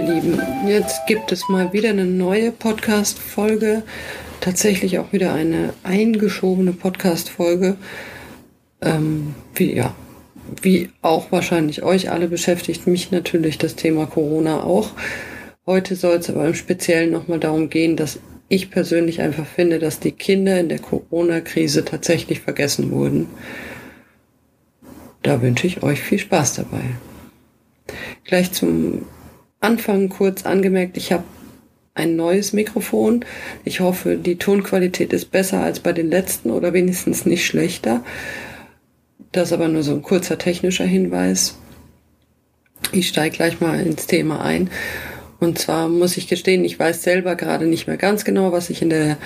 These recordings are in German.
Ihr Lieben, jetzt gibt es mal wieder eine neue Podcast-Folge, tatsächlich auch wieder eine eingeschobene Podcast-Folge. Ähm, wie, ja, wie auch wahrscheinlich euch alle beschäftigt mich natürlich das Thema Corona auch. Heute soll es aber im Speziellen nochmal darum gehen, dass ich persönlich einfach finde, dass die Kinder in der Corona-Krise tatsächlich vergessen wurden. Da wünsche ich euch viel Spaß dabei. Gleich zum Anfang kurz angemerkt, ich habe ein neues Mikrofon. Ich hoffe, die Tonqualität ist besser als bei den letzten oder wenigstens nicht schlechter. Das aber nur so ein kurzer technischer Hinweis. Ich steige gleich mal ins Thema ein. Und zwar muss ich gestehen, ich weiß selber gerade nicht mehr ganz genau, was ich in der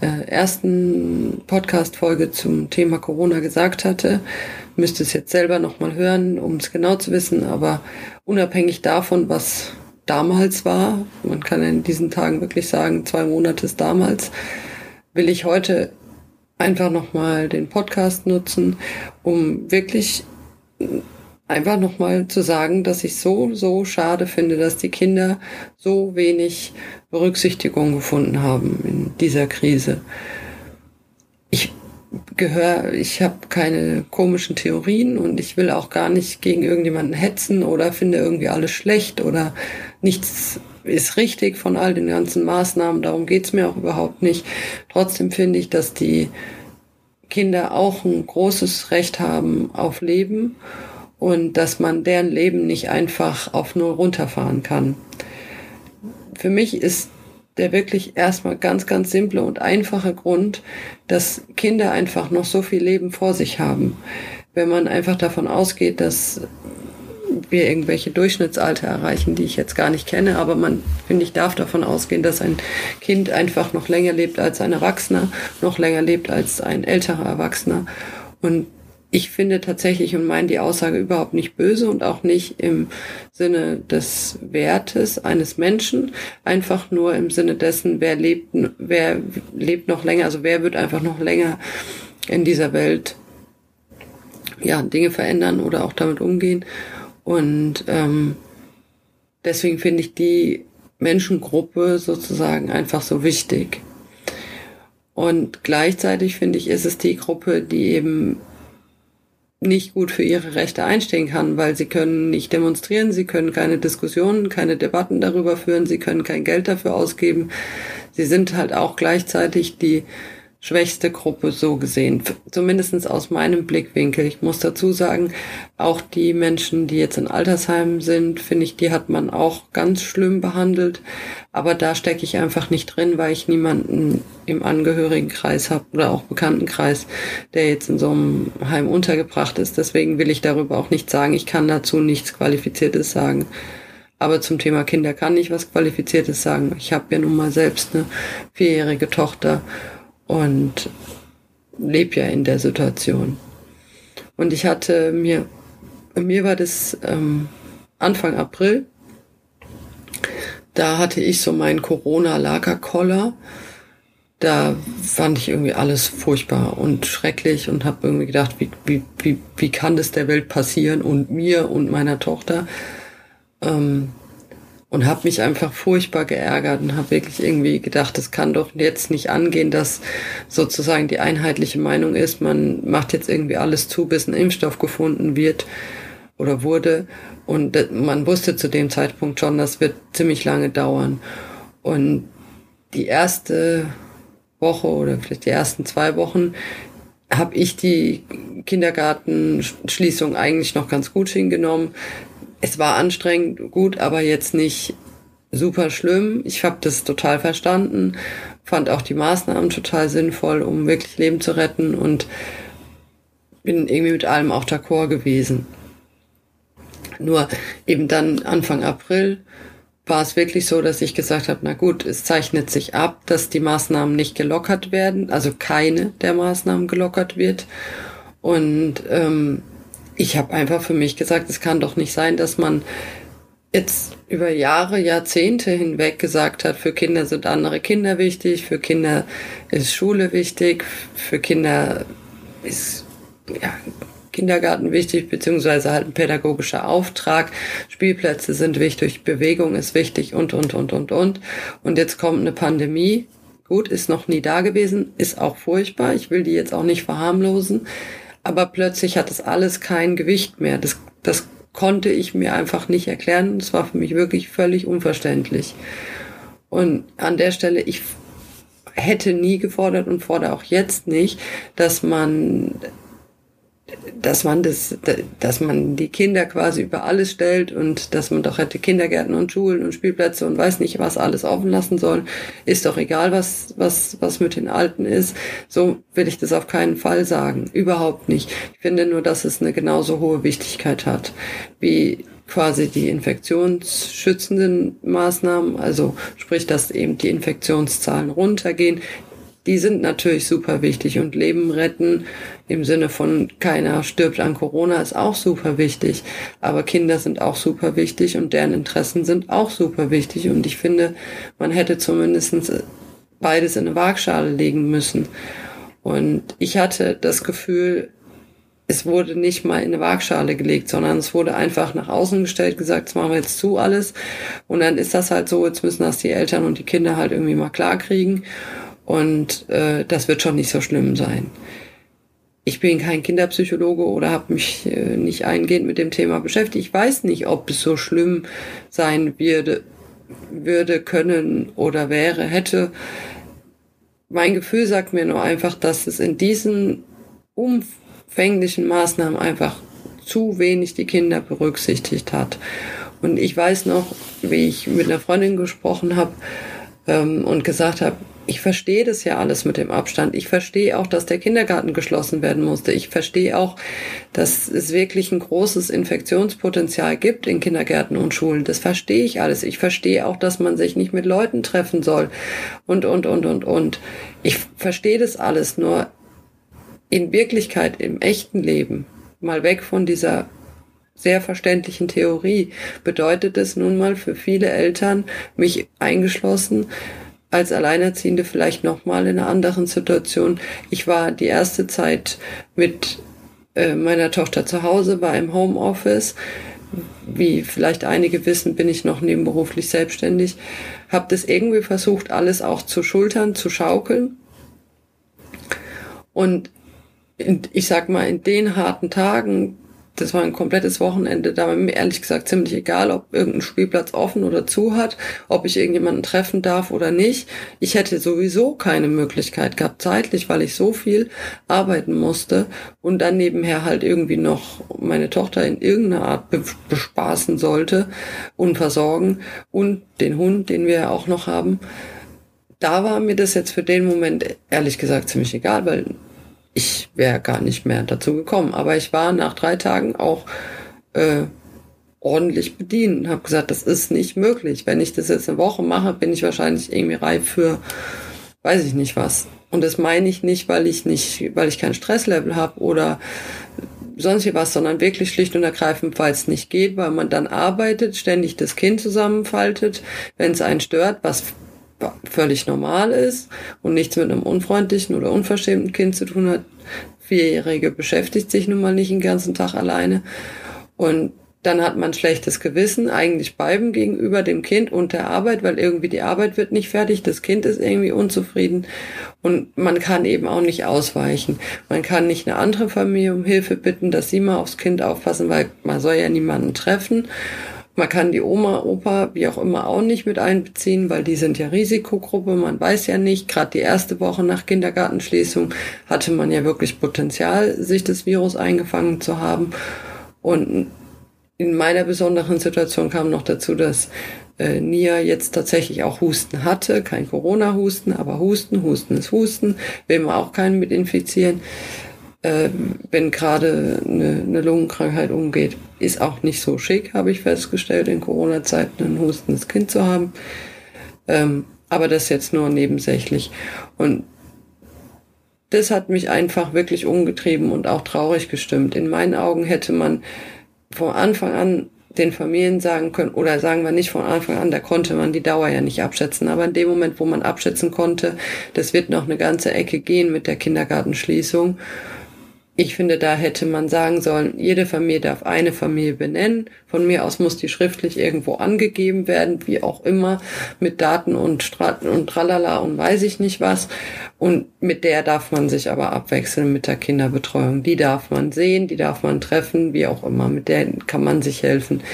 äh, ersten Podcast-Folge zum Thema Corona gesagt hatte. Müsste es jetzt selber nochmal hören, um es genau zu wissen. Aber unabhängig davon, was damals war, man kann in diesen Tagen wirklich sagen, zwei Monate ist damals, will ich heute einfach nochmal den Podcast nutzen, um wirklich einfach nochmal zu sagen, dass ich so, so schade finde, dass die Kinder so wenig Berücksichtigung gefunden haben in dieser Krise. Ich gehöre, ich habe keine komischen Theorien und ich will auch gar nicht gegen irgendjemanden hetzen oder finde irgendwie alles schlecht oder nichts ist richtig von all den ganzen Maßnahmen. Darum geht's mir auch überhaupt nicht. Trotzdem finde ich, dass die Kinder auch ein großes Recht haben auf Leben und dass man deren Leben nicht einfach auf Null runterfahren kann. Für mich ist der wirklich erstmal ganz, ganz simple und einfache Grund, dass Kinder einfach noch so viel Leben vor sich haben. Wenn man einfach davon ausgeht, dass wir irgendwelche Durchschnittsalter erreichen, die ich jetzt gar nicht kenne, aber man, finde ich, darf davon ausgehen, dass ein Kind einfach noch länger lebt als ein Erwachsener, noch länger lebt als ein älterer Erwachsener. Und ich finde tatsächlich und meine die Aussage überhaupt nicht böse und auch nicht im Sinne des Wertes eines Menschen, einfach nur im Sinne dessen, wer lebt, wer lebt noch länger, also wer wird einfach noch länger in dieser Welt ja Dinge verändern oder auch damit umgehen. Und ähm, deswegen finde ich die Menschengruppe sozusagen einfach so wichtig. Und gleichzeitig finde ich, ist es die Gruppe, die eben nicht gut für ihre Rechte einstehen kann, weil sie können nicht demonstrieren, sie können keine Diskussionen, keine Debatten darüber führen, sie können kein Geld dafür ausgeben. Sie sind halt auch gleichzeitig die schwächste Gruppe so gesehen, zumindestens aus meinem Blickwinkel. Ich muss dazu sagen, auch die Menschen, die jetzt in Altersheimen sind, finde ich, die hat man auch ganz schlimm behandelt. Aber da stecke ich einfach nicht drin, weil ich niemanden im Angehörigenkreis habe oder auch Bekanntenkreis, der jetzt in so einem Heim untergebracht ist. Deswegen will ich darüber auch nichts sagen. Ich kann dazu nichts Qualifiziertes sagen. Aber zum Thema Kinder kann ich was Qualifiziertes sagen. Ich habe ja nun mal selbst eine vierjährige Tochter und lebe ja in der Situation. Und ich hatte mir, mir war das ähm, Anfang April, da hatte ich so meinen Corona-Lagerkoller. Da fand ich irgendwie alles furchtbar und schrecklich und habe irgendwie gedacht, wie, wie, wie, wie kann das der Welt passieren und mir und meiner Tochter? Ähm, und habe mich einfach furchtbar geärgert und habe wirklich irgendwie gedacht, es kann doch jetzt nicht angehen, dass sozusagen die einheitliche Meinung ist, man macht jetzt irgendwie alles zu, bis ein Impfstoff gefunden wird oder wurde. Und man wusste zu dem Zeitpunkt schon, das wird ziemlich lange dauern. Und die erste Woche oder vielleicht die ersten zwei Wochen habe ich die Kindergartenschließung eigentlich noch ganz gut hingenommen es war anstrengend, gut, aber jetzt nicht super schlimm. Ich habe das total verstanden, fand auch die Maßnahmen total sinnvoll, um wirklich Leben zu retten und bin irgendwie mit allem auch d'accord gewesen. Nur eben dann Anfang April war es wirklich so, dass ich gesagt habe, na gut, es zeichnet sich ab, dass die Maßnahmen nicht gelockert werden, also keine der Maßnahmen gelockert wird. Und ähm, ich habe einfach für mich gesagt, es kann doch nicht sein, dass man jetzt über Jahre, Jahrzehnte hinweg gesagt hat, für Kinder sind andere Kinder wichtig, für Kinder ist Schule wichtig, für Kinder ist, ja, Kindergarten wichtig, beziehungsweise halt ein pädagogischer Auftrag. Spielplätze sind wichtig, Bewegung ist wichtig und, und, und, und, und. Und jetzt kommt eine Pandemie. Gut, ist noch nie da gewesen, ist auch furchtbar. Ich will die jetzt auch nicht verharmlosen. Aber plötzlich hat das alles kein Gewicht mehr. Das, das konnte ich mir einfach nicht erklären. Das war für mich wirklich völlig unverständlich. Und an der Stelle, ich hätte nie gefordert und fordere auch jetzt nicht, dass man dass man das, dass man die Kinder quasi über alles stellt und dass man doch hätte Kindergärten und Schulen und Spielplätze und weiß nicht was alles offen lassen soll, ist doch egal, was, was, was mit den Alten ist. So will ich das auf keinen Fall sagen. Überhaupt nicht. Ich finde nur, dass es eine genauso hohe Wichtigkeit hat, wie quasi die infektionsschützenden Maßnahmen, also sprich, dass eben die Infektionszahlen runtergehen, die sind natürlich super wichtig und Leben retten im Sinne von keiner stirbt an Corona ist auch super wichtig. Aber Kinder sind auch super wichtig und deren Interessen sind auch super wichtig. Und ich finde, man hätte zumindest beides in eine Waagschale legen müssen. Und ich hatte das Gefühl, es wurde nicht mal in eine Waagschale gelegt, sondern es wurde einfach nach außen gestellt, gesagt, das machen wir jetzt zu alles. Und dann ist das halt so, jetzt müssen das die Eltern und die Kinder halt irgendwie mal klarkriegen. Und äh, das wird schon nicht so schlimm sein. Ich bin kein Kinderpsychologe oder habe mich äh, nicht eingehend mit dem Thema beschäftigt. Ich weiß nicht, ob es so schlimm sein würde, würde, können oder wäre, hätte. Mein Gefühl sagt mir nur einfach, dass es in diesen Umfang fänglichen Maßnahmen einfach zu wenig die Kinder berücksichtigt hat. Und ich weiß noch, wie ich mit einer Freundin gesprochen habe ähm, und gesagt habe, ich verstehe das ja alles mit dem Abstand. Ich verstehe auch, dass der Kindergarten geschlossen werden musste. Ich verstehe auch, dass es wirklich ein großes Infektionspotenzial gibt in Kindergärten und Schulen. Das verstehe ich alles. Ich verstehe auch, dass man sich nicht mit Leuten treffen soll und, und, und, und, und. Ich verstehe das alles. Nur in Wirklichkeit, im echten Leben, mal weg von dieser sehr verständlichen Theorie, bedeutet es nun mal für viele Eltern, mich eingeschlossen, als Alleinerziehende vielleicht nochmal in einer anderen Situation. Ich war die erste Zeit mit äh, meiner Tochter zu Hause, war im Homeoffice. Wie vielleicht einige wissen, bin ich noch nebenberuflich selbstständig. Habe das irgendwie versucht, alles auch zu schultern, zu schaukeln. Und in, ich sag mal, in den harten Tagen, das war ein komplettes Wochenende, da war mir ehrlich gesagt ziemlich egal, ob irgendein Spielplatz offen oder zu hat, ob ich irgendjemanden treffen darf oder nicht. Ich hätte sowieso keine Möglichkeit gehabt, zeitlich, weil ich so viel arbeiten musste und dann nebenher halt irgendwie noch meine Tochter in irgendeiner Art bespaßen sollte und versorgen und den Hund, den wir ja auch noch haben. Da war mir das jetzt für den Moment ehrlich gesagt ziemlich egal, weil ich wäre gar nicht mehr dazu gekommen. Aber ich war nach drei Tagen auch äh, ordentlich bedient und habe gesagt, das ist nicht möglich. Wenn ich das jetzt eine Woche mache, bin ich wahrscheinlich irgendwie reif für, weiß ich nicht was. Und das meine ich nicht, weil ich nicht, weil ich kein Stresslevel habe oder sonst was, sondern wirklich schlicht und ergreifend, weil es nicht geht, weil man dann arbeitet, ständig das Kind zusammenfaltet, wenn es einen stört, was völlig normal ist und nichts mit einem unfreundlichen oder unverschämten Kind zu tun hat. Vierjährige beschäftigt sich nun mal nicht den ganzen Tag alleine. Und dann hat man schlechtes Gewissen, eigentlich beiden gegenüber dem Kind und der Arbeit, weil irgendwie die Arbeit wird nicht fertig, das Kind ist irgendwie unzufrieden und man kann eben auch nicht ausweichen. Man kann nicht eine andere Familie um Hilfe bitten, dass sie mal aufs Kind aufpassen, weil man soll ja niemanden treffen. Man kann die Oma, Opa, wie auch immer, auch nicht mit einbeziehen, weil die sind ja Risikogruppe. Man weiß ja nicht, gerade die erste Woche nach Kindergartenschließung hatte man ja wirklich Potenzial, sich das Virus eingefangen zu haben. Und in meiner besonderen Situation kam noch dazu, dass äh, Nia jetzt tatsächlich auch Husten hatte. Kein Corona-Husten, aber Husten. Husten ist Husten. Will man auch keinen mit infizieren äh, wenn gerade eine, eine Lungenkrankheit umgeht, ist auch nicht so schick, habe ich festgestellt, in Corona-Zeiten ein hustendes Kind zu haben. Ähm, aber das jetzt nur nebensächlich. Und das hat mich einfach wirklich umgetrieben und auch traurig gestimmt. In meinen Augen hätte man von Anfang an den Familien sagen können, oder sagen wir nicht von Anfang an, da konnte man die Dauer ja nicht abschätzen. Aber in dem Moment, wo man abschätzen konnte, das wird noch eine ganze Ecke gehen mit der Kindergartenschließung, ich finde, da hätte man sagen sollen, jede Familie darf eine Familie benennen. Von mir aus muss die schriftlich irgendwo angegeben werden, wie auch immer, mit Daten und Straten und tralala und weiß ich nicht was. Und mit der darf man sich aber abwechseln mit der Kinderbetreuung. Die darf man sehen, die darf man treffen, wie auch immer. Mit der kann man sich helfen.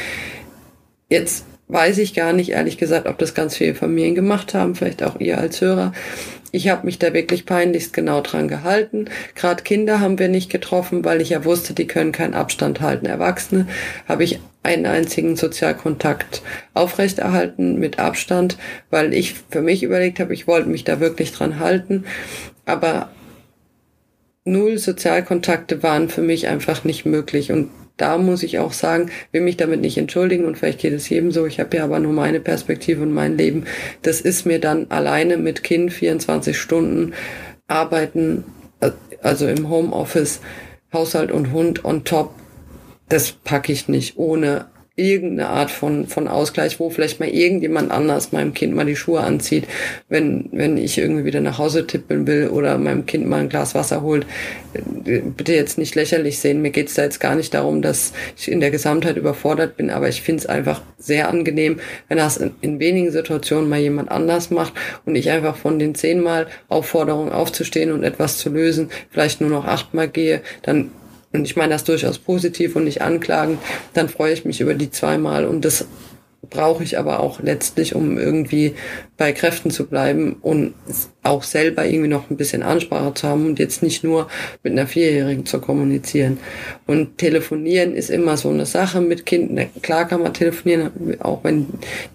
Jetzt weiß ich gar nicht, ehrlich gesagt, ob das ganz viele Familien gemacht haben, vielleicht auch ihr als Hörer. Ich habe mich da wirklich peinlichst genau dran gehalten. Gerade Kinder haben wir nicht getroffen, weil ich ja wusste, die können keinen Abstand halten. Erwachsene habe ich einen einzigen Sozialkontakt aufrechterhalten mit Abstand, weil ich für mich überlegt habe, ich wollte mich da wirklich dran halten. Aber null Sozialkontakte waren für mich einfach nicht möglich. Und da muss ich auch sagen, will mich damit nicht entschuldigen und vielleicht geht es jedem so. Ich habe ja aber nur meine Perspektive und mein Leben. Das ist mir dann alleine mit Kind 24 Stunden arbeiten, also im Homeoffice, Haushalt und Hund on top. Das packe ich nicht ohne irgendeine Art von, von Ausgleich, wo vielleicht mal irgendjemand anders meinem Kind mal die Schuhe anzieht, wenn, wenn ich irgendwie wieder nach Hause tippeln will oder meinem Kind mal ein Glas Wasser holt. Bitte jetzt nicht lächerlich sehen. Mir geht's da jetzt gar nicht darum, dass ich in der Gesamtheit überfordert bin, aber ich finde es einfach sehr angenehm, wenn das in, in wenigen Situationen mal jemand anders macht und ich einfach von den zehnmal Aufforderungen aufzustehen und etwas zu lösen, vielleicht nur noch achtmal gehe, dann und ich meine das durchaus positiv und nicht anklagend, dann freue ich mich über die zweimal und das brauche ich aber auch letztlich, um irgendwie bei Kräften zu bleiben und auch selber irgendwie noch ein bisschen Ansprache zu haben und jetzt nicht nur mit einer Vierjährigen zu kommunizieren. Und telefonieren ist immer so eine Sache mit Kindern. Klar kann man telefonieren, auch wenn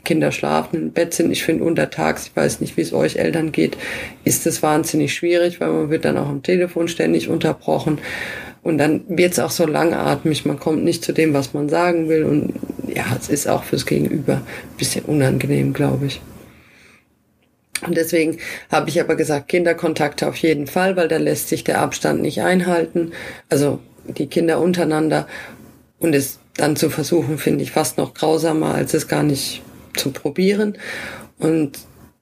Kinder schlafen, im Bett sind. Ich finde untertags, ich weiß nicht, wie es euch Eltern geht, ist es wahnsinnig schwierig, weil man wird dann auch am Telefon ständig unterbrochen. Und dann wird es auch so langatmig, man kommt nicht zu dem, was man sagen will. Und ja, es ist auch fürs Gegenüber ein bisschen unangenehm, glaube ich. Und deswegen habe ich aber gesagt, Kinderkontakte auf jeden Fall, weil da lässt sich der Abstand nicht einhalten. Also die Kinder untereinander. Und es dann zu versuchen, finde ich fast noch grausamer, als es gar nicht zu probieren. Und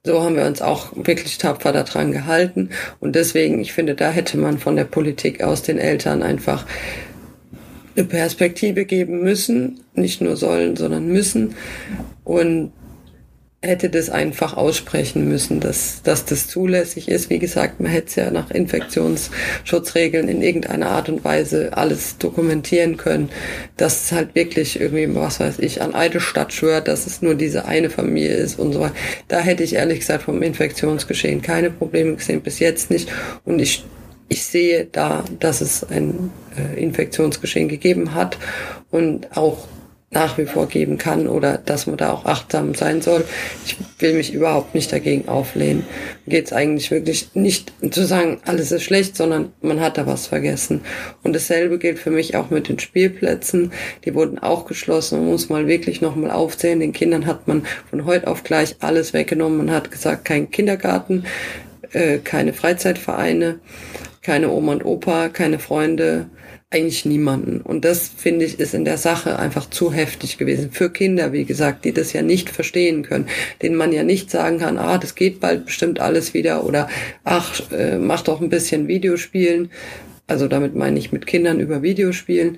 so haben wir uns auch wirklich tapfer daran gehalten. Und deswegen, ich finde, da hätte man von der Politik aus den Eltern einfach eine Perspektive geben müssen. Nicht nur sollen, sondern müssen. Und hätte das einfach aussprechen müssen, dass, dass das zulässig ist. Wie gesagt, man hätte es ja nach Infektionsschutzregeln in irgendeiner Art und Weise alles dokumentieren können, dass es halt wirklich irgendwie, was weiß ich, an Eidelstadt schwört, dass es nur diese eine Familie ist und so weiter. Da hätte ich ehrlich gesagt vom Infektionsgeschehen keine Probleme gesehen, bis jetzt nicht. Und ich ich sehe da, dass es ein äh, Infektionsgeschehen gegeben hat und auch nach wie vor geben kann oder dass man da auch achtsam sein soll. Ich will mich überhaupt nicht dagegen auflehnen. Geht es eigentlich wirklich nicht zu sagen, alles ist schlecht, sondern man hat da was vergessen. Und dasselbe gilt für mich auch mit den Spielplätzen. Die wurden auch geschlossen. Man muss mal wirklich nochmal aufzählen. Den Kindern hat man von heute auf gleich alles weggenommen. Man hat gesagt, kein Kindergarten, äh, keine Freizeitvereine, keine Oma und Opa, keine Freunde, eigentlich niemanden. Und das, finde ich, ist in der Sache einfach zu heftig gewesen. Für Kinder, wie gesagt, die das ja nicht verstehen können, denen man ja nicht sagen kann, ah, das geht bald bestimmt alles wieder oder ach, äh, mach doch ein bisschen Videospielen. Also damit meine ich mit Kindern über Videospielen.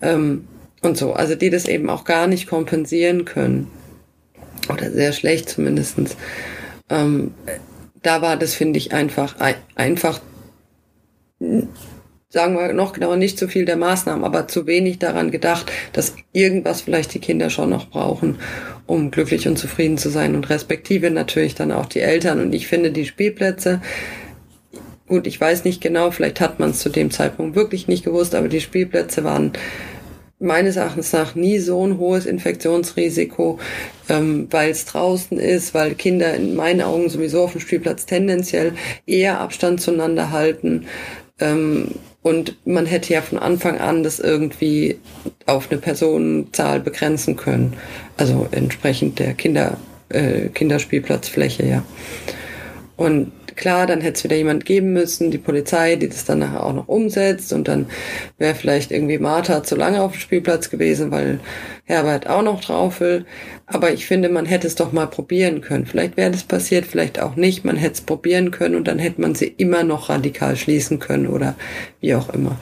Ähm, und so. Also die das eben auch gar nicht kompensieren können. Oder sehr schlecht zumindestens. Ähm, da war das, finde ich, einfach, einfach sagen wir noch genauer, nicht zu viel der Maßnahmen, aber zu wenig daran gedacht, dass irgendwas vielleicht die Kinder schon noch brauchen, um glücklich und zufrieden zu sein und respektive natürlich dann auch die Eltern. Und ich finde die Spielplätze, gut, ich weiß nicht genau, vielleicht hat man es zu dem Zeitpunkt wirklich nicht gewusst, aber die Spielplätze waren meines Erachtens nach nie so ein hohes Infektionsrisiko, ähm, weil es draußen ist, weil Kinder in meinen Augen sowieso auf dem Spielplatz tendenziell eher Abstand zueinander halten. Ähm, und man hätte ja von Anfang an das irgendwie auf eine Personenzahl begrenzen können. Also entsprechend der Kinder, äh, Kinderspielplatzfläche, ja. Und klar, dann hätte es wieder jemand geben müssen, die Polizei, die das dann nachher auch noch umsetzt und dann wäre vielleicht irgendwie Martha zu lange auf dem Spielplatz gewesen, weil Herbert auch noch drauf will. Aber ich finde, man hätte es doch mal probieren können. Vielleicht wäre das passiert, vielleicht auch nicht. Man hätte es probieren können und dann hätte man sie immer noch radikal schließen können oder wie auch immer.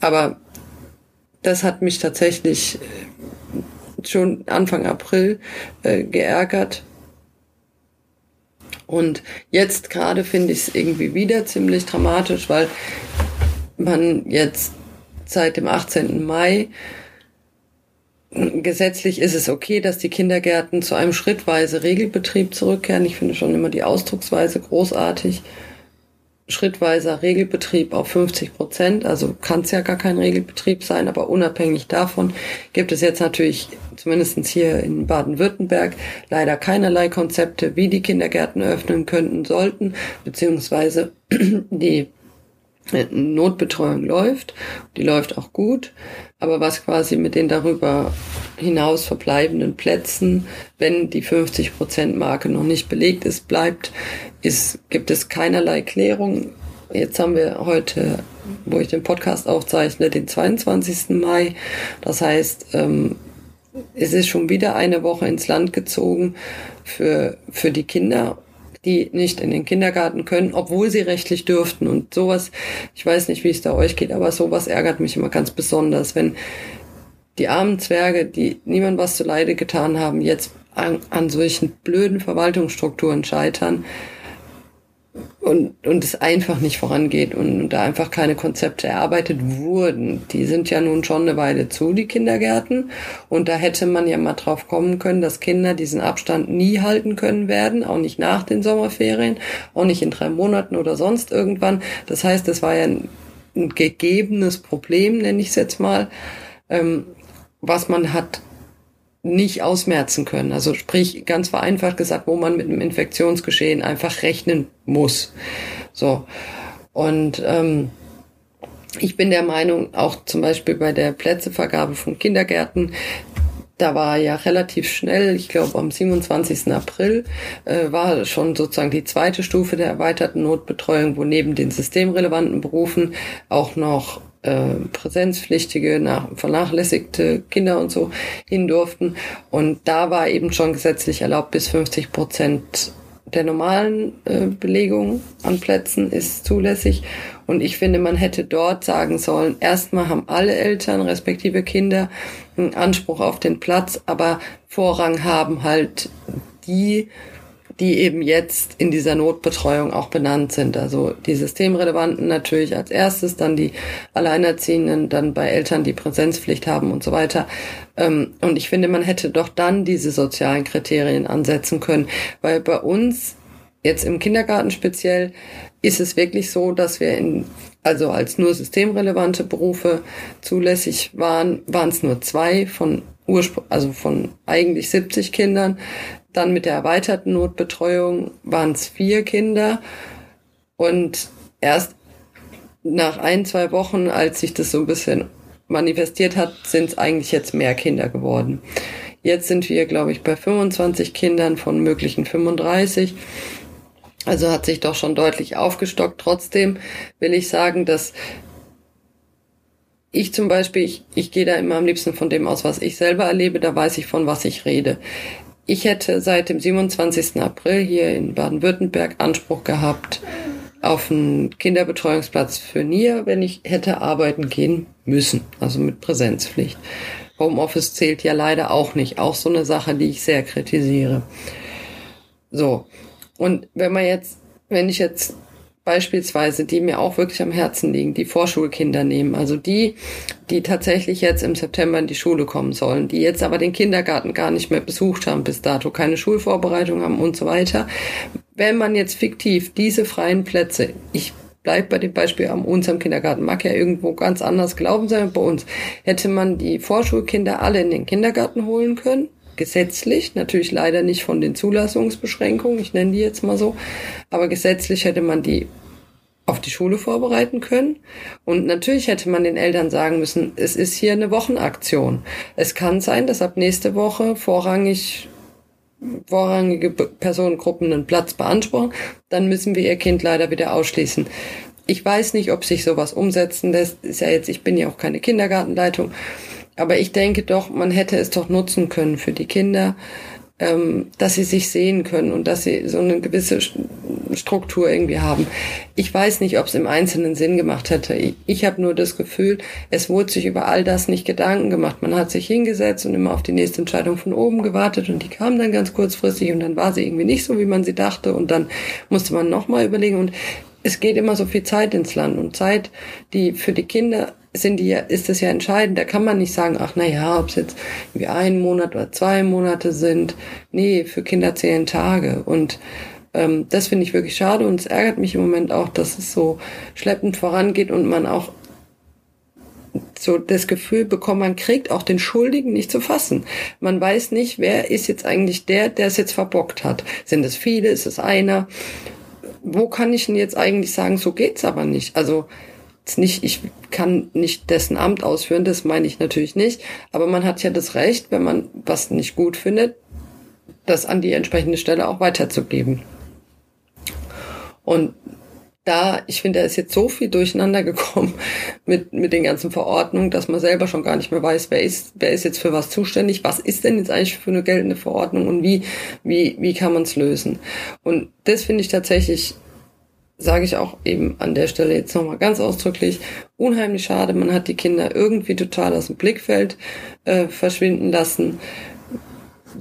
Aber das hat mich tatsächlich schon Anfang April äh, geärgert, und jetzt gerade finde ich es irgendwie wieder ziemlich dramatisch, weil man jetzt seit dem 18. Mai gesetzlich ist es okay, dass die Kindergärten zu einem schrittweise Regelbetrieb zurückkehren. Ich finde schon immer die Ausdrucksweise großartig. Schrittweiser Regelbetrieb auf 50 Prozent, also kann es ja gar kein Regelbetrieb sein, aber unabhängig davon gibt es jetzt natürlich zumindest hier in Baden-Württemberg, leider keinerlei Konzepte, wie die Kindergärten öffnen könnten, sollten, beziehungsweise die Notbetreuung läuft, die läuft auch gut, aber was quasi mit den darüber hinaus verbleibenden Plätzen, wenn die 50 Prozent Marke noch nicht belegt ist, bleibt, ist, gibt es keinerlei Klärung. Jetzt haben wir heute, wo ich den Podcast aufzeichne, den 22. Mai. Das heißt, ähm, es ist schon wieder eine Woche ins Land gezogen für, für die Kinder, die nicht in den Kindergarten können, obwohl sie rechtlich dürften. Und sowas, ich weiß nicht, wie es da euch geht, aber sowas ärgert mich immer ganz besonders, wenn die armen Zwerge, die niemand was zu Leide getan haben, jetzt an, an solchen blöden Verwaltungsstrukturen scheitern und, und es einfach nicht vorangeht und da einfach keine Konzepte erarbeitet wurden. Die sind ja nun schon eine Weile zu, die Kindergärten. Und da hätte man ja mal drauf kommen können, dass Kinder diesen Abstand nie halten können werden, auch nicht nach den Sommerferien, auch nicht in drei Monaten oder sonst irgendwann. Das heißt, es war ja ein, ein gegebenes Problem, nenne ich es jetzt mal, ähm, was man hat nicht ausmerzen können. Also sprich, ganz vereinfacht gesagt, wo man mit einem Infektionsgeschehen einfach rechnen muss. So. Und ähm, ich bin der Meinung, auch zum Beispiel bei der Plätzevergabe von Kindergärten, da war ja relativ schnell, ich glaube am 27. April, äh, war schon sozusagen die zweite Stufe der erweiterten Notbetreuung, wo neben den systemrelevanten Berufen auch noch äh, präsenzpflichtige, nach, vernachlässigte Kinder und so hin durften. Und da war eben schon gesetzlich erlaubt, bis 50 Prozent der normalen äh, Belegung an Plätzen ist zulässig. Und ich finde, man hätte dort sagen sollen, erstmal haben alle Eltern, respektive Kinder, einen Anspruch auf den Platz, aber Vorrang haben halt die die eben jetzt in dieser Notbetreuung auch benannt sind. Also die Systemrelevanten natürlich als erstes, dann die Alleinerziehenden, dann bei Eltern, die Präsenzpflicht haben und so weiter. Ähm, und ich finde, man hätte doch dann diese sozialen Kriterien ansetzen können, weil bei uns jetzt im Kindergarten speziell ist es wirklich so, dass wir in also als nur systemrelevante Berufe zulässig waren, waren es nur zwei von Ursprung, also von eigentlich 70 Kindern. Dann mit der erweiterten Notbetreuung waren es vier Kinder. Und erst nach ein, zwei Wochen, als sich das so ein bisschen manifestiert hat, sind es eigentlich jetzt mehr Kinder geworden. Jetzt sind wir, glaube ich, bei 25 Kindern von möglichen 35. Also hat sich doch schon deutlich aufgestockt. Trotzdem will ich sagen, dass ich zum Beispiel, ich, ich gehe da immer am liebsten von dem aus, was ich selber erlebe, da weiß ich, von was ich rede. Ich hätte seit dem 27. April hier in Baden-Württemberg Anspruch gehabt auf einen Kinderbetreuungsplatz für NIR, wenn ich hätte arbeiten gehen müssen, also mit Präsenzpflicht. Homeoffice zählt ja leider auch nicht, auch so eine Sache, die ich sehr kritisiere. So. Und wenn man jetzt, wenn ich jetzt beispielsweise, die mir auch wirklich am Herzen liegen, die Vorschulkinder nehmen. Also die, die tatsächlich jetzt im September in die Schule kommen sollen, die jetzt aber den Kindergarten gar nicht mehr besucht haben bis dato, keine Schulvorbereitung haben und so weiter. Wenn man jetzt fiktiv diese freien Plätze, ich bleib bei dem Beispiel am unserem Kindergarten, mag ja irgendwo ganz anders glauben sein bei uns, hätte man die Vorschulkinder alle in den Kindergarten holen können, gesetzlich, natürlich leider nicht von den Zulassungsbeschränkungen, ich nenne die jetzt mal so, aber gesetzlich hätte man die auf die Schule vorbereiten können. Und natürlich hätte man den Eltern sagen müssen, es ist hier eine Wochenaktion. Es kann sein, dass ab nächste Woche vorrangig vorrangige Personengruppen einen Platz beanspruchen, dann müssen wir ihr Kind leider wieder ausschließen. Ich weiß nicht, ob sich sowas umsetzen lässt. Ist ja jetzt, ich bin ja auch keine Kindergartenleitung. Aber ich denke doch, man hätte es doch nutzen können für die Kinder, ähm, dass sie sich sehen können und dass sie so eine gewisse Struktur irgendwie haben. Ich weiß nicht, ob es im Einzelnen Sinn gemacht hätte. Ich, ich habe nur das Gefühl, es wurde sich über all das nicht Gedanken gemacht. Man hat sich hingesetzt und immer auf die nächste Entscheidung von oben gewartet und die kam dann ganz kurzfristig und dann war sie irgendwie nicht so, wie man sie dachte und dann musste man nochmal überlegen und es geht immer so viel Zeit ins Land und Zeit, die für die Kinder sind die, ist das ja entscheidend. Da kann man nicht sagen, ach na ja, ob es jetzt wie ein Monat oder zwei Monate sind. Nee, für Kinder zählen Tage. Und ähm, das finde ich wirklich schade und es ärgert mich im Moment auch, dass es so schleppend vorangeht und man auch so das Gefühl bekommt, man kriegt auch den Schuldigen nicht zu fassen. Man weiß nicht, wer ist jetzt eigentlich der, der es jetzt verbockt hat. Sind es viele? Ist es einer? Wo kann ich denn jetzt eigentlich sagen, so geht's aber nicht? Also nicht, ich kann nicht dessen Amt ausführen, das meine ich natürlich nicht, aber man hat ja das Recht, wenn man was nicht gut findet, das an die entsprechende Stelle auch weiterzugeben. Und da, ich finde, da ist jetzt so viel durcheinander gekommen mit, mit den ganzen Verordnungen, dass man selber schon gar nicht mehr weiß, wer ist, wer ist jetzt für was zuständig, was ist denn jetzt eigentlich für eine geltende Verordnung und wie, wie, wie kann man es lösen. Und das finde ich tatsächlich sage ich auch eben an der Stelle jetzt nochmal ganz ausdrücklich, unheimlich schade. Man hat die Kinder irgendwie total aus dem Blickfeld äh, verschwinden lassen.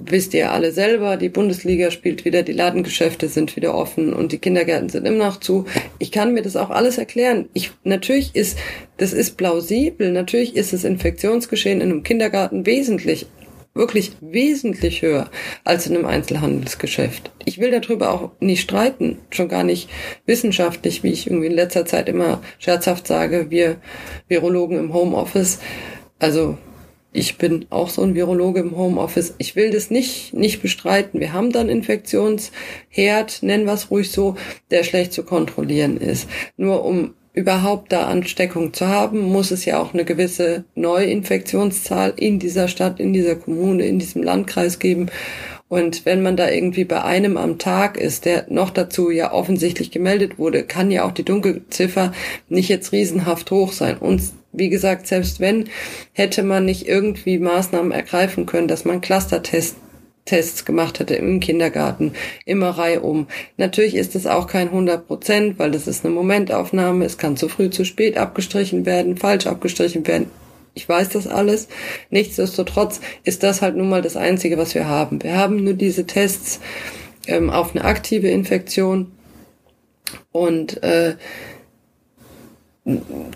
Wisst ihr alle selber, die Bundesliga spielt wieder, die Ladengeschäfte sind wieder offen und die Kindergärten sind immer noch zu. Ich kann mir das auch alles erklären. Ich, natürlich ist, das ist plausibel. Natürlich ist das Infektionsgeschehen in einem Kindergarten wesentlich wirklich wesentlich höher als in einem Einzelhandelsgeschäft. Ich will darüber auch nicht streiten, schon gar nicht wissenschaftlich, wie ich irgendwie in letzter Zeit immer scherzhaft sage, wir Virologen im Homeoffice. Also ich bin auch so ein Virologe im Homeoffice. Ich will das nicht, nicht bestreiten. Wir haben dann Infektionsherd, nennen wir es ruhig so, der schlecht zu kontrollieren ist. Nur um überhaupt da Ansteckung zu haben, muss es ja auch eine gewisse Neuinfektionszahl in dieser Stadt, in dieser Kommune, in diesem Landkreis geben. Und wenn man da irgendwie bei einem am Tag ist, der noch dazu ja offensichtlich gemeldet wurde, kann ja auch die Dunkelziffer nicht jetzt riesenhaft hoch sein. Und wie gesagt, selbst wenn, hätte man nicht irgendwie Maßnahmen ergreifen können, dass man Clustertests Tests gemacht hätte im Kindergarten, immer reihum. Natürlich ist es auch kein 100 Prozent, weil das ist eine Momentaufnahme. Es kann zu früh, zu spät abgestrichen werden, falsch abgestrichen werden. Ich weiß das alles. Nichtsdestotrotz ist das halt nun mal das Einzige, was wir haben. Wir haben nur diese Tests ähm, auf eine aktive Infektion und äh,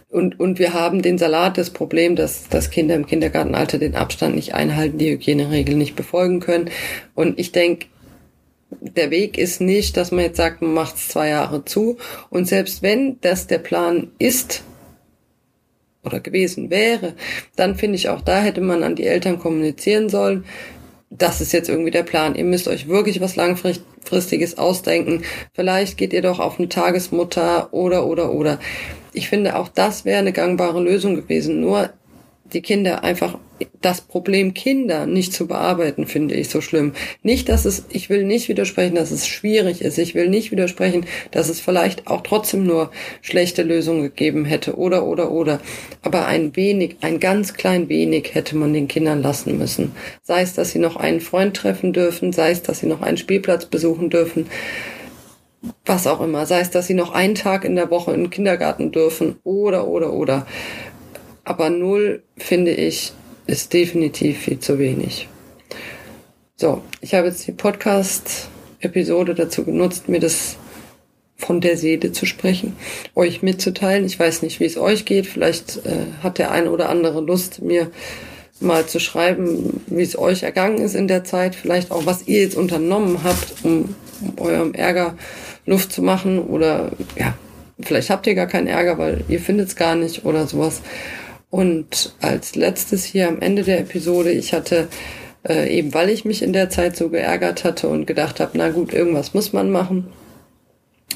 und, und wir haben den Salat, das Problem, dass, dass Kinder im Kindergartenalter den Abstand nicht einhalten, die Hygieneregeln nicht befolgen können. Und ich denke, der Weg ist nicht, dass man jetzt sagt, man macht es zwei Jahre zu. Und selbst wenn das der Plan ist oder gewesen wäre, dann finde ich auch da hätte man an die Eltern kommunizieren sollen. Das ist jetzt irgendwie der Plan. Ihr müsst euch wirklich was langfristiges ausdenken. Vielleicht geht ihr doch auf eine Tagesmutter oder, oder, oder ich finde, auch das wäre eine gangbare Lösung gewesen. Nur die Kinder einfach das Problem Kinder nicht zu bearbeiten, finde ich so schlimm. Nicht, dass es, ich will nicht widersprechen, dass es schwierig ist. Ich will nicht widersprechen, dass es vielleicht auch trotzdem nur schlechte Lösungen gegeben hätte oder, oder, oder. Aber ein wenig, ein ganz klein wenig hätte man den Kindern lassen müssen. Sei es, dass sie noch einen Freund treffen dürfen, sei es, dass sie noch einen Spielplatz besuchen dürfen was auch immer, sei es, dass sie noch einen Tag in der Woche in den Kindergarten dürfen oder, oder, oder. Aber null, finde ich, ist definitiv viel zu wenig. So, ich habe jetzt die Podcast-Episode dazu genutzt, mir das von der Seele zu sprechen, euch mitzuteilen. Ich weiß nicht, wie es euch geht. Vielleicht äh, hat der eine oder andere Lust, mir mal zu schreiben, wie es euch ergangen ist in der Zeit. Vielleicht auch, was ihr jetzt unternommen habt, um, um eurem Ärger Luft zu machen oder ja, vielleicht habt ihr gar keinen Ärger, weil ihr findet es gar nicht oder sowas. Und als letztes hier am Ende der Episode, ich hatte äh, eben, weil ich mich in der Zeit so geärgert hatte und gedacht habe, na gut, irgendwas muss man machen.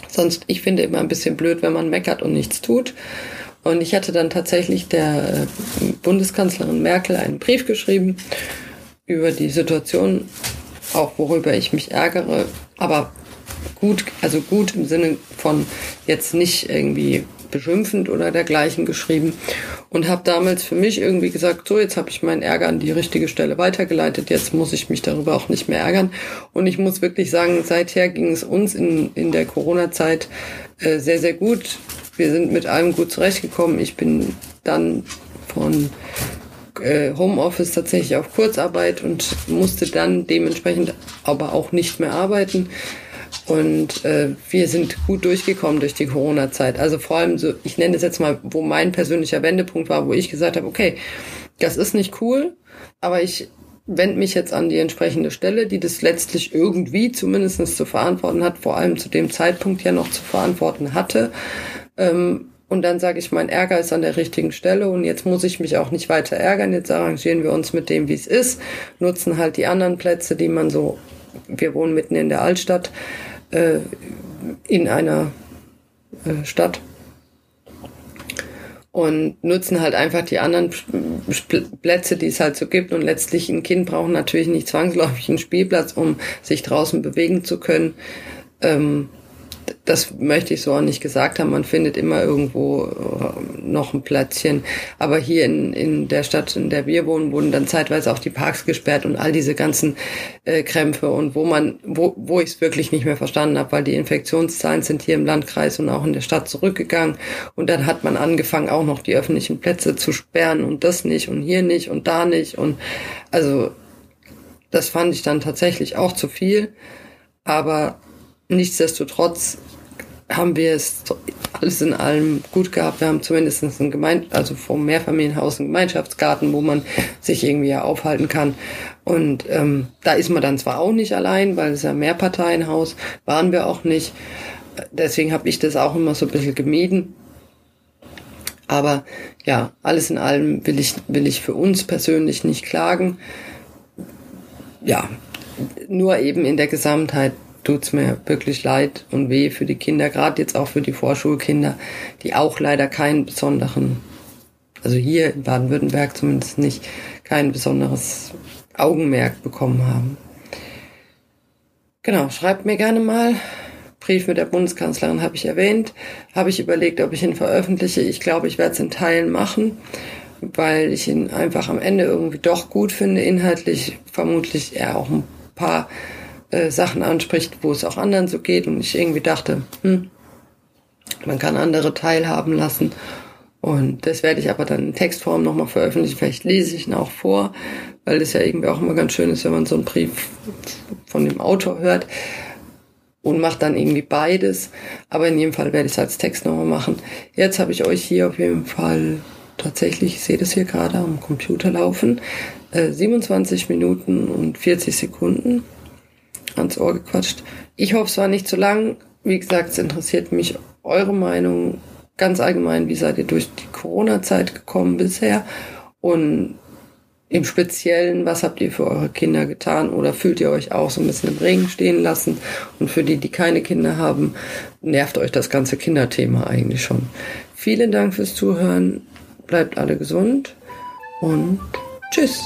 Sonst, ich finde immer ein bisschen blöd, wenn man meckert und nichts tut. Und ich hatte dann tatsächlich der äh, Bundeskanzlerin Merkel einen Brief geschrieben über die Situation auch worüber ich mich ärgere, aber gut, also gut im Sinne von jetzt nicht irgendwie beschimpfend oder dergleichen geschrieben und habe damals für mich irgendwie gesagt, so jetzt habe ich meinen Ärger an die richtige Stelle weitergeleitet, jetzt muss ich mich darüber auch nicht mehr ärgern und ich muss wirklich sagen, seither ging es uns in, in der Corona-Zeit äh, sehr, sehr gut. Wir sind mit allem gut zurechtgekommen. Ich bin dann von äh, Homeoffice tatsächlich auf Kurzarbeit und musste dann dementsprechend aber auch nicht mehr arbeiten. Und äh, wir sind gut durchgekommen durch die Corona-Zeit. Also vor allem so, ich nenne es jetzt mal, wo mein persönlicher Wendepunkt war, wo ich gesagt habe, okay, das ist nicht cool, aber ich wende mich jetzt an die entsprechende Stelle, die das letztlich irgendwie zumindest zu verantworten hat, vor allem zu dem Zeitpunkt ja noch zu verantworten hatte. Ähm, und dann sage ich, mein Ärger ist an der richtigen Stelle und jetzt muss ich mich auch nicht weiter ärgern. Jetzt arrangieren wir uns mit dem, wie es ist, nutzen halt die anderen Plätze, die man so, wir wohnen mitten in der Altstadt, äh, in einer äh, Stadt und nutzen halt einfach die anderen Plätze, die es halt so gibt. Und letztlich ein Kind braucht natürlich nicht zwangsläufig einen Spielplatz, um sich draußen bewegen zu können. Ähm, das möchte ich so auch nicht gesagt haben. Man findet immer irgendwo äh, noch ein Plätzchen. Aber hier in, in der Stadt, in der wir wohnen, wurden dann zeitweise auch die Parks gesperrt und all diese ganzen äh, Krämpfe und wo man, wo, wo ich es wirklich nicht mehr verstanden habe, weil die Infektionszahlen sind hier im Landkreis und auch in der Stadt zurückgegangen. Und dann hat man angefangen, auch noch die öffentlichen Plätze zu sperren und das nicht und hier nicht und da nicht. Und also das fand ich dann tatsächlich auch zu viel. Aber Nichtsdestotrotz haben wir es alles in allem gut gehabt. Wir haben zumindest ein Gemein also vom Mehrfamilienhaus einen Gemeinschaftsgarten, wo man sich irgendwie ja aufhalten kann. Und ähm, da ist man dann zwar auch nicht allein, weil es ja Mehrparteienhaus, waren wir auch nicht. Deswegen habe ich das auch immer so ein bisschen gemieden. Aber ja, alles in allem will ich, will ich für uns persönlich nicht klagen. Ja, nur eben in der Gesamtheit tut's mir wirklich leid und weh für die Kinder, gerade jetzt auch für die Vorschulkinder, die auch leider keinen besonderen, also hier in Baden-Württemberg zumindest nicht, kein besonderes Augenmerk bekommen haben. Genau, schreibt mir gerne mal. Brief mit der Bundeskanzlerin habe ich erwähnt. Habe ich überlegt, ob ich ihn veröffentliche. Ich glaube, ich werde es in Teilen machen, weil ich ihn einfach am Ende irgendwie doch gut finde. Inhaltlich vermutlich eher auch ein paar äh, Sachen anspricht, wo es auch anderen so geht. Und ich irgendwie dachte, hm, man kann andere teilhaben lassen. Und das werde ich aber dann in Textform nochmal veröffentlichen. Vielleicht lese ich ihn auch vor, weil das ja irgendwie auch immer ganz schön ist, wenn man so einen Brief von dem Autor hört und macht dann irgendwie beides. Aber in jedem Fall werde ich es als Text nochmal machen. Jetzt habe ich euch hier auf jeden Fall tatsächlich, ich sehe das hier gerade am Computer laufen, äh, 27 Minuten und 40 Sekunden ans Ohr gequatscht. Ich hoffe, es war nicht zu lang. Wie gesagt, es interessiert mich eure Meinung ganz allgemein. Wie seid ihr durch die Corona-Zeit gekommen bisher? Und im Speziellen, was habt ihr für eure Kinder getan? Oder fühlt ihr euch auch so ein bisschen im Regen stehen lassen? Und für die, die keine Kinder haben, nervt euch das ganze Kinderthema eigentlich schon. Vielen Dank fürs Zuhören. Bleibt alle gesund und tschüss.